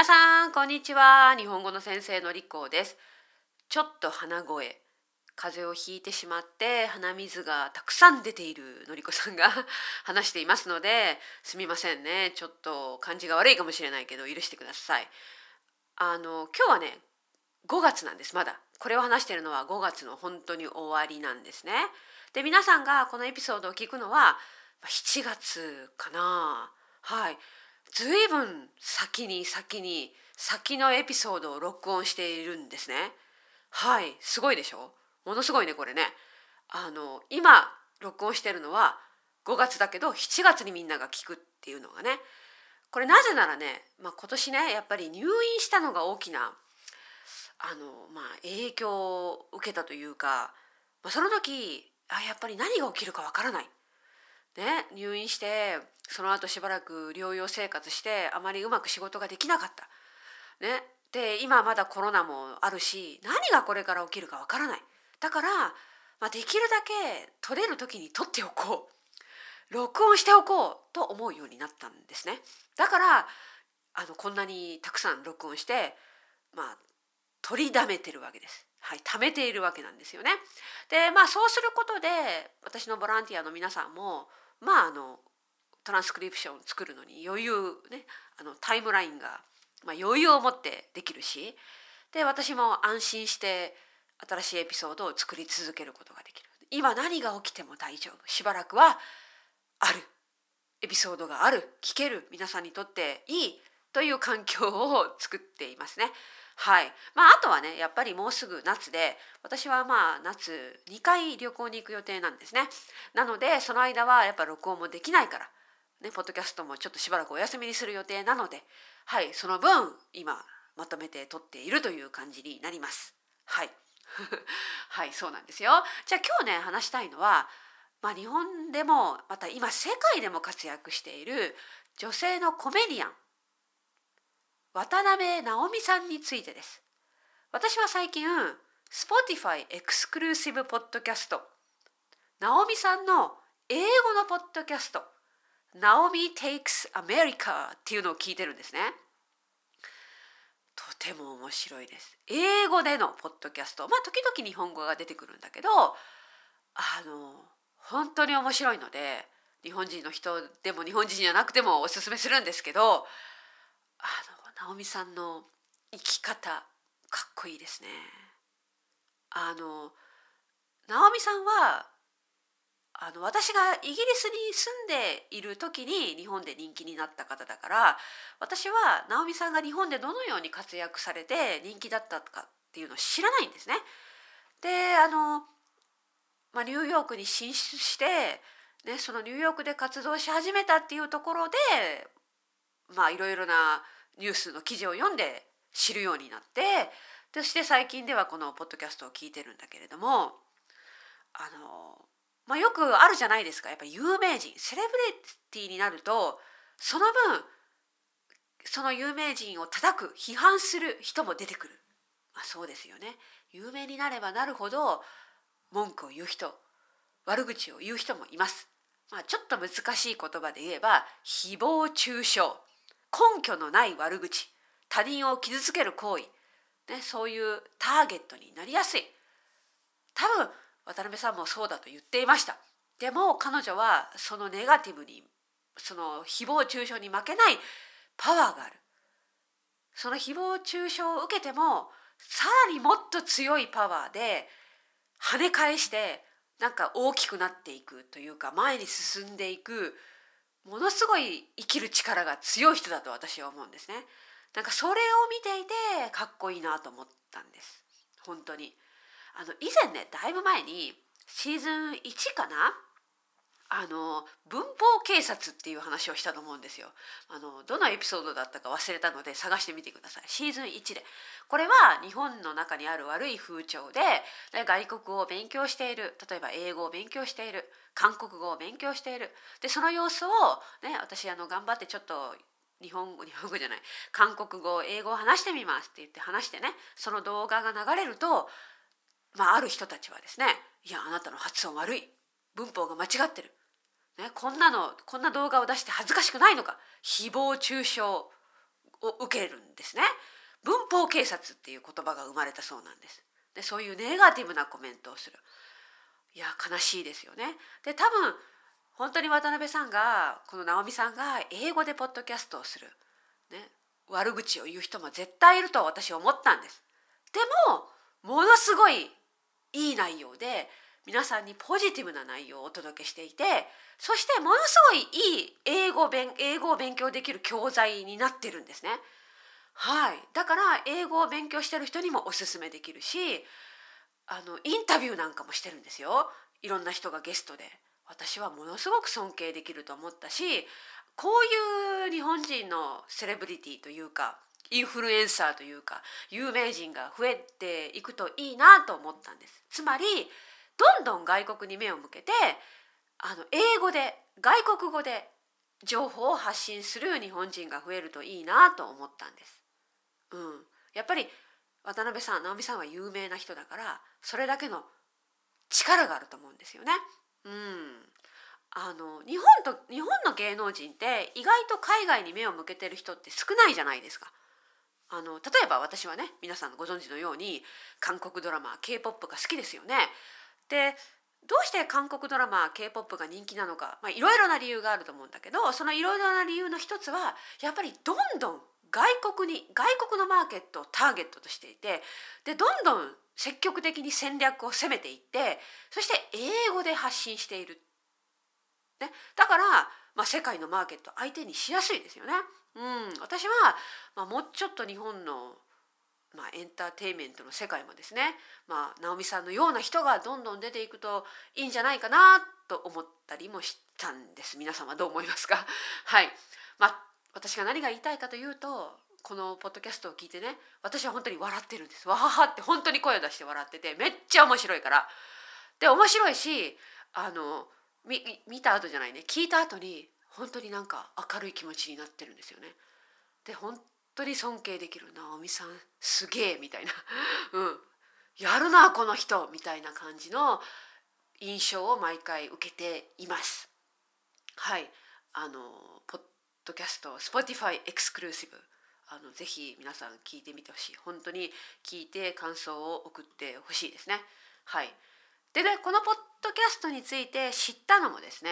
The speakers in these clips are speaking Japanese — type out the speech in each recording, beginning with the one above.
皆さんこんにちは。日本語の先生のりこです。ちょっと鼻声風邪をひいてしまって鼻水がたくさん出ているのりこさんが 話していますのですみませんね。ちょっと感じが悪いかもしれないけど許してください。あの今日はね5月なんですまだ。これを話しているのは5月の本当に終わりなんですね。で皆さんがこのエピソードを聞くのは7月かな。はい。ずいぶん先に先に先のエピソードを録音しているんですね。はいすごいでしょ？ものすごいねこれね。あの今録音してるのは5月だけど7月にみんなが聞くっていうのがね。これなぜならね、まあ、今年ねやっぱり入院したのが大きなあの、まあ、影響を受けたというか、まあ、その時あやっぱり何が起きるかわからない。ね、入院してその後しばらく療養生活してあまりうまく仕事ができなかった。ね、で今まだコロナもあるし何がこれから起きるかわからない。だから、まあ、できるだけ取れる時に取っておこう録音しておこうと思うようになったんですね。だからあのこんなにたくさん録音してまあ取りだめてるわけです。はい、貯めているわけなんですよね。でまあそうすることで私のボランティアの皆さんもまああのトランスクリプションを作るのに余裕ねあのタイムラインが、まあ、余裕を持ってできるしで私も安心して新しいエピソードを作り続けることができる今何が起きても大丈夫しばらくはあるエピソードがある聞ける皆さんにとっていいという環境を作っていますね。はい。まああとはねやっぱりもうすぐ夏で私はまあ夏2回旅行に行く予定なんですね。なのでその間はやっぱ録音もできないから、ね、ポッドキャストもちょっとしばらくお休みにする予定なのではいその分今まとめて撮っているという感じになります。はい。はいそうなんですよ。じゃあ今日ね話したいのは、まあ、日本でもまた今世界でも活躍している女性のコメディアン渡辺直美さんについてです。私は最近 Spotify エクスクルーシブポッドキャスト直美さんの英語のポッドキャスト Naomi Takes America っていうのを聞いてるんですね。とても面白いです。英語でのポッドキャストまあ時々日本語が出てくるんだけどあの本当に面白いので日本人の人でも日本人じゃなくてもおすすめするんですけどあの直美さんの生き方かっこいいですね。あの直美さんはあの私がイギリスに住んでいる時に日本で人気になった方だから私は直美さんが日本でどのように活躍されて人気だったかっていうのを知らないんですね。であの、まあ、ニューヨークに進出して、ね、そのニューヨークで活動し始めたっていうところでまあいろいろなニュースの記事を読んで知るようになってそして最近ではこのポッドキャストを聞いてるんだけれどもあの、まあ、よくあるじゃないですか。やっぱ有名人。セレブリティになるとその分その有名人を叩く批判する人も出てくる、まあ、そうですよね。有名になればなるほど文句を言う人悪口を言う人もいます、まあ、ちょっと難しい言葉で言えば誹謗中傷。根拠のない悪口。他人を傷つける行為、ね、そういうターゲットになりやすい。多分渡辺さんもそうだと言っていましたでも彼女はそのネガティブにその誹謗中傷に負けないパワーがあるその誹謗中傷を受けてもさらにもっと強いパワーで跳ね返してなんか大きくなっていくというか前に進んでいくものすごい生きる力が強い人だと私は思うんですね。なんかそれを見ていてかっこいいなと思ったんです。本当に。あの以前ねだいぶ前にシーズン1かな？あの文法警察っていう話をしたと思うんですよ。あのどのエピソードだったか忘れたので探してみてください。シーズン1で。これは日本の中にある悪い風潮で外国を勉強している。例えば英語を勉強している。韓国語を勉強している。でその様子をね私あの頑張ってちょっと日本語日本語じゃない。韓国語英語を話してみますって言って話してねその動画が流れるとまあある人たちはですねいやあなたの発音悪い文法が間違ってるね、こんなのこんな動画を出して恥ずかしくないのか誹謗中傷を受けるんですね。文法警察っていう言葉が生まれたそうなんです。でそういうネガティブなコメントをする。いや悲しいですよね。で多分本当に渡辺さんがこの直美さんが英語でポッドキャストをする、ね、悪口を言う人も絶対いると私は思ったんです。でもものすごいいい内容で皆さんにポジティブな内容をお届けしていてそしてものすごいいい英語勉英語を勉強できる教材になってるんですね。はい、だから英語を勉強してる人にもおすすめできるしあのインタビューなんかもしてるんですよいろんな人がゲストで。私はものすごく尊敬できると思ったしこういう日本人のセレブリティというかインフルエンサーというか有名人が増えていくといいなと思ったんです。つまりどんどん外国に目を向けてあの英語で外国語で情報を発信する日本人が増えるといいなと思ったんです。うん、やっぱり渡辺さん直美さんは有名な人だからそれだけの力があると思うんですよね。うん、あの日本と日本の芸能人って意外と海外に目を向けてる人って少ないじゃないですか。あの例えば私はね皆さんご存知のように韓国ドラマ k p o p が好きですよね。でどうして韓国ドラマ k p o p が人気なのかいろいろな理由があると思うんだけどそのいろいろな理由の一つはやっぱりどんどん外国に外国のマーケットをターゲットとしていてでどんどん積極的に戦略を攻めていってそして英語で発信している、ね、だから、まあ、世界のマーケット相手にしやすいですよね。うん、私は、まあ、もうちょっと日本の、まあ、エンターテインメントの世界もですね、まあ、直美さんのような人がどんどん出ていくといいんじゃないかなと思ったりもしたんです。皆様どう思いますか？はい。まあ私が何が言いたいかというとこのポッドキャストを聞いてね私は本当に笑ってるんです。わははって本当に声を出して笑っててめっちゃ面白いから。で面白いしあの見見た後じゃないね。聞いた後に本当になんか明るい気持ちになってるんですよね。で本当に尊敬できる直美さん。すげえみたいな。うん。やるなこの人。みたいな感じの印象を毎回受けています。はい。あのポッドキャスト Spotify エクスクルーシブあのぜひ皆さん聞いてみてほしい。本当に聞いて感想を送ってほしいですね。はい。でねこのポッドキャストについて知ったのもですね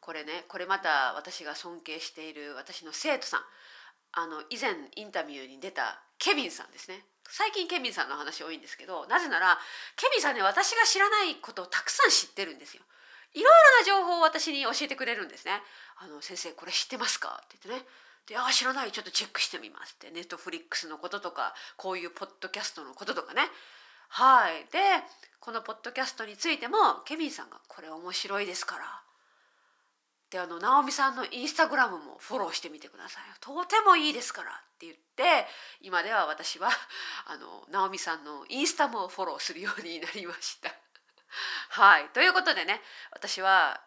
これねこれまた私が尊敬している私の生徒さんあの以前インタビューに出たケビンさんですね。最近ケビンさんの話多いんですけどなぜならケビンさんね私が知らないことをたくさん知ってるんですよ。いろいろな情報を私に教えてくれるんですね。あの先生これ知ってますか？って言ってね。で「あ知らない。ちょっとチェックしてみます」って。ネットフリックスのこととかこういうポッドキャストのこととかね。はい。でこのポッドキャストについてもケビンさんが「これ面白いですから」であの直美さんのインスタグラムもフォローしてみてくださいとてもいいですから。って言って今では私は あの直美さんのインスタもフォローするようになりました。はい。ということでね私は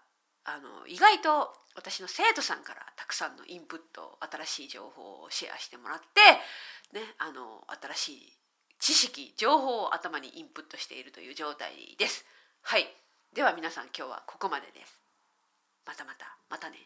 あの意外と私の生徒さんからたくさんのインプット新しい情報をシェアしてもらって、ね、あの新しい知識情報を頭にインプットしているという状態です。はいでは皆さん今日はここまでです。またまたまたね。